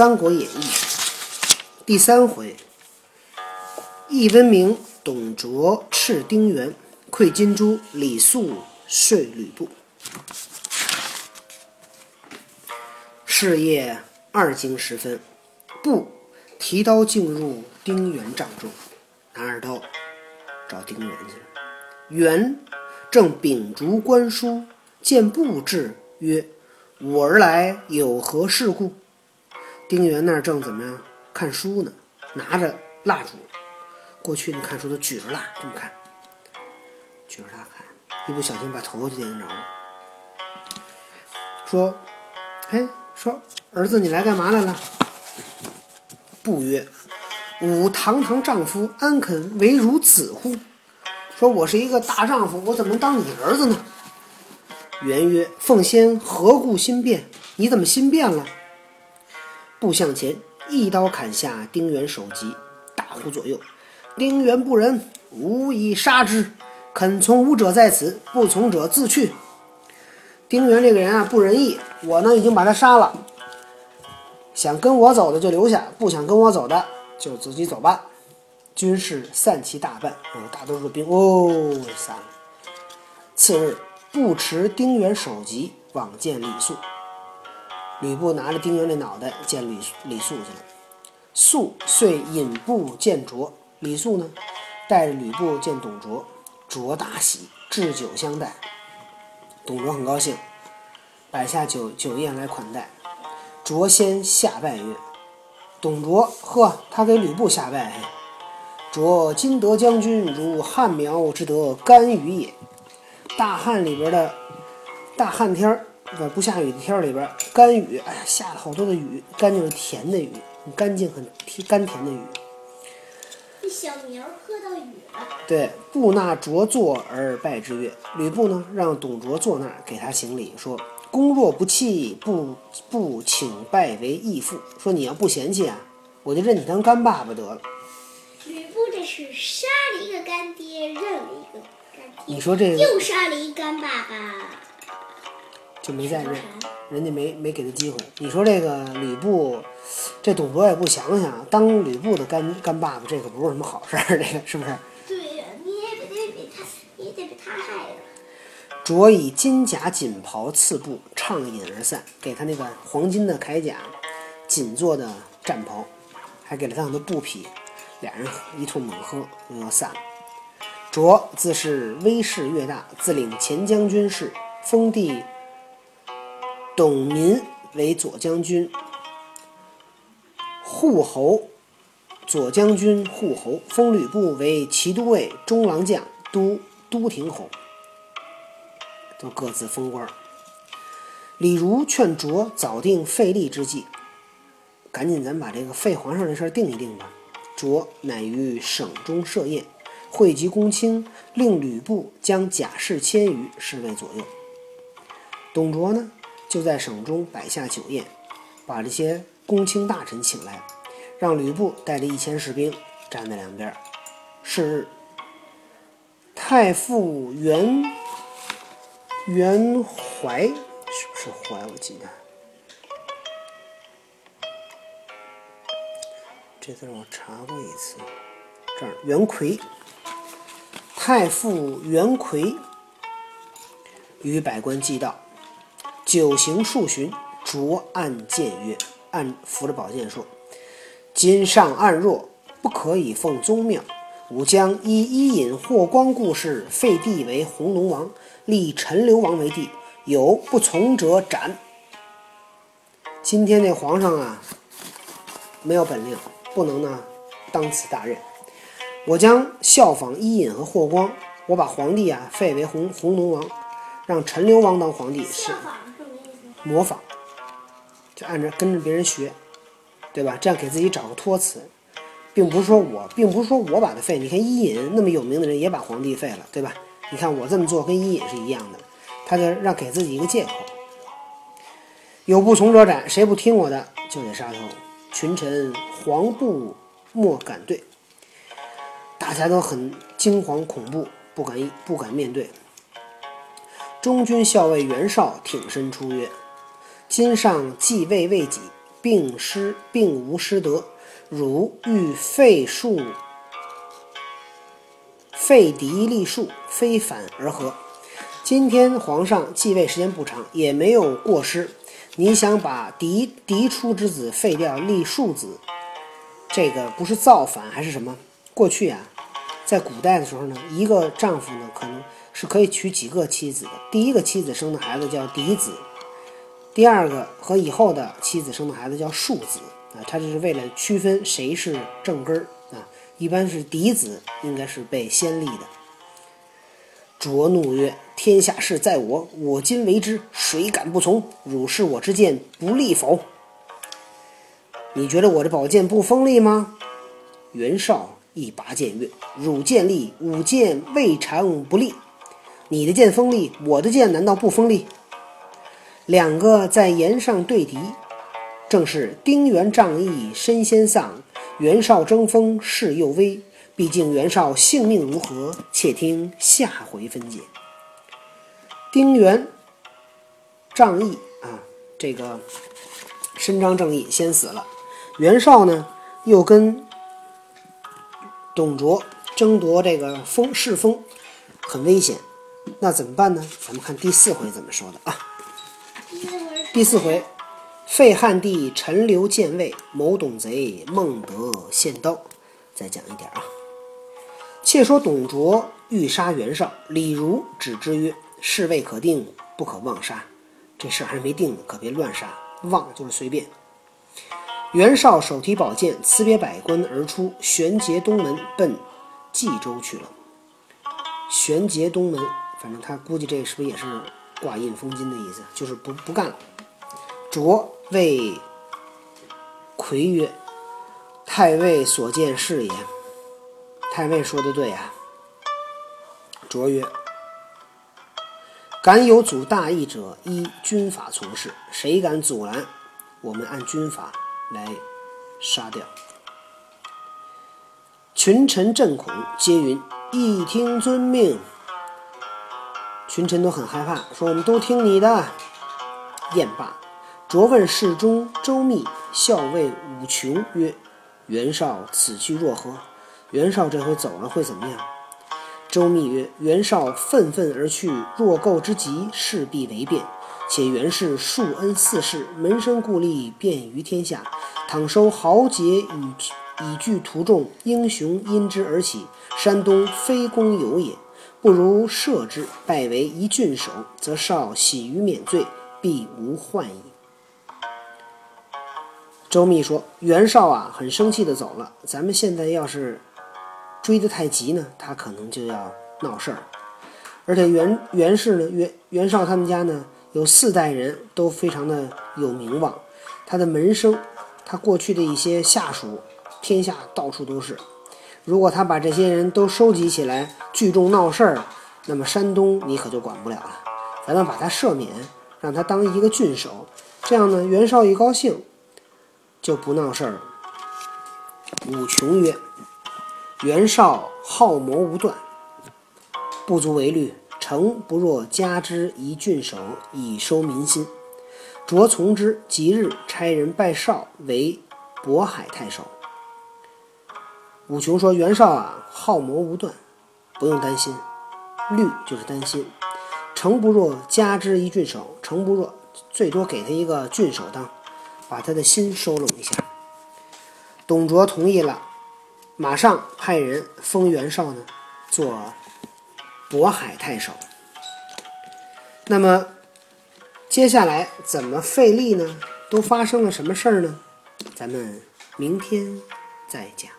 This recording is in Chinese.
三国演义》第三回，义温明、董卓斥丁原，馈金珠，李肃说吕布。是夜二更时分，布提刀进入丁原帐中，拿着刀找丁原去了。原正秉烛观书，见布至，曰：“吾儿来有何事故？”丁原那儿正怎么样看书呢？拿着蜡烛，过去那看书都举着蜡这么看，举着蜡看，一不小心把头就点着了。说：“哎，说儿子，你来干嘛来了？”不曰：“吾堂堂丈夫，安肯为汝子乎？”说：“我是一个大丈夫，我怎么能当你儿子呢？”原曰：“奉先何故心变？你怎么心变了？”步向前，一刀砍下丁原首级，大呼左右：“丁原不仁，吾已杀之！肯从吾者在此，不从者自去。”丁原这个人啊，不仁义，我呢已经把他杀了。想跟我走的就留下，不想跟我走的就自己走吧。军士散其大半，有大多数兵哦散了。次日，不持丁原首级往见李肃。吕布拿着丁原的脑袋见李李肃去了。肃遂引步见卓。李肃呢，带着吕布见董卓。卓大喜，置酒相待。董卓很高兴，摆下酒酒宴来款待。卓先下拜曰：“董卓，呵，他给吕布下拜。卓今得将军，如汉苗之得甘雨也。大旱里边的大旱天儿，不不下雨的天儿里边，甘雨，哎呀，下了好多的雨，甘就是甜的雨，很干净、很甜甘甜的雨。这小苗喝到雨了。对，布纳卓坐而拜之曰：“吕布呢，让董卓坐那儿给他行礼，说：‘公若不弃，不不请拜为义父。’说你要不嫌弃啊，我就认你当干爸爸得了。吕布这是杀了一个干爹，认了一个干爹，你说这又杀了一干爸爸，就没再认说，啥？人家没没给他机会。你说这个吕布，这董卓也不想想，当吕布的干干爸爸，这可不是什么好事儿，这个是不是？对呀、你也得被他，你也得被他害了。卓以金甲锦袍赐布，畅饮而散，给他那个黄金的铠甲、锦做的战袍，还给了他很多布匹，俩人一通猛喝，又要散了。卓自是威势越大，自领前将军事，封地董民为左将军，护侯。左将军、护侯，封吕布为骑都尉、中郎将、都都亭侯。都各自封官。李儒劝卓早定废立之计，赶紧咱把这个废皇上这事儿定一定吧。卓乃于省中设宴，汇集公卿，令吕布将甲士千余侍卫左右。董卓呢，就在省中摆下酒宴，把这些公卿大臣请来，让吕布带着一千士兵站在两边。是，太傅袁袁怀是不是怀？我记得这字我查过一次。这儿袁奎，太傅袁奎与百官祭道，九行数巡，卓暗谏曰：“暗扶着宝剑说，今上暗弱，不可以奉宗庙。吾将依伊尹、霍光故事，废帝为红龙王，立陈留王为帝。有不从者斩。今天这皇上啊，没有本领，不能呢当此大任。我将效仿伊尹和霍光，我把皇帝啊废为红红龙王，让陈留王当皇帝，是？模仿，就按着跟着别人学，对吧？这样给自己找个托词，并不是说我，并不是说我把他废。你看伊尹那么有名的人也把皇帝废了，对吧？你看我这么做跟伊尹是一样的，他就让给自己一个借口。有不从者斩，谁不听我的就得杀头。群臣惶怖莫敢对，大家都很惊惶恐怖，不敢不敢面对。中军校尉袁绍挺身出曰：今上继位未几，并失并无失德，汝欲废树废嫡立庶，非反而何。今天皇上继位时间不长，也没有过失，你想把嫡嫡出之子废掉，立庶子，这个不是造反还是什么？过去啊，在古代的时候呢，一个丈夫呢可能是可以娶几个妻子的。第一个妻子生的孩子叫嫡子，第二个和以后的妻子生的孩子叫庶子啊。他这是为了区分谁是正根儿啊。一般是嫡子应该是被先立的。卓怒曰：“天下事在我，我今为之，谁敢不从？汝视我之剑不利否？你觉得我这宝剑不锋利吗？”袁绍一拔剑曰：“汝剑利，吾剑未尝不利。你的剑锋利，我的剑难道不锋利？”两个在岩上对敌，正是丁原仗义身先丧，袁绍争锋势又危。毕竟袁绍性命如何？且听下回分解。丁原仗义啊，这个伸张正义，先死了。袁绍呢，又跟董卓争夺这个封世封，很危险。那怎么办呢？咱们看第四回怎么说的啊？第四回，废汉帝陈留建位，谋董贼孟德献刀。再讲一点啊。且说董卓欲杀袁绍，李儒止之曰：“事未可定，不可妄杀。这事还没定呢，可别乱杀。妄就是随便。”袁绍手提宝剑，辞别百官而出，旋节东门，奔冀州去了。旋节东门，反正他估计这是不是也是挂印封金的意思？就是不不干了。卓谓魁曰：“太尉所见是也。”太尉说的对呀。卓曰：“敢有阻大义者，依军法从事。谁敢阻拦，我们按军法来杀掉。”群臣震恐，皆云：“一听遵命。”群臣都很害怕，说：“我们都听你的。”燕罢，卓问侍中周密、校尉武琼曰：“袁绍此去若何？”袁绍这回走了会怎么样？周密曰：“袁绍愤愤而去，若构之急，势必为变。且袁氏庶恩四世，门生故吏遍于天下。倘收豪杰以以聚徒众，英雄因之而起，山东非公有也。不如赦之，拜为一郡守，则绍喜于免罪，必无患矣。”周密说：“袁绍啊，很生气的走了。咱们现在要是……”追得太急呢，他可能就要闹事儿。而且袁袁氏呢，袁袁绍他们家呢，有四代人都非常的有名望，他的门生，他过去的一些下属，天下到处都是。如果他把这些人都收集起来聚众闹事儿，那么山东你可就管不了了。咱们把他赦免，让他当一个郡守，这样呢，袁绍一高兴，就不闹事儿了。武琼曰。袁绍好谋无断，不足为虑。诚不若加之一郡守，以收民心。卓从之，即日差人拜绍为渤海太守。武琼说：“袁绍啊，好谋无断，不用担心。虑就是担心。诚不若加之一郡守，诚不若最多给他一个郡守当，把他的心收拢一下。”董卓同意了。马上派人封袁绍呢，做渤海太守。那么接下来怎么费力呢？都发生了什么事儿呢？咱们明天再讲。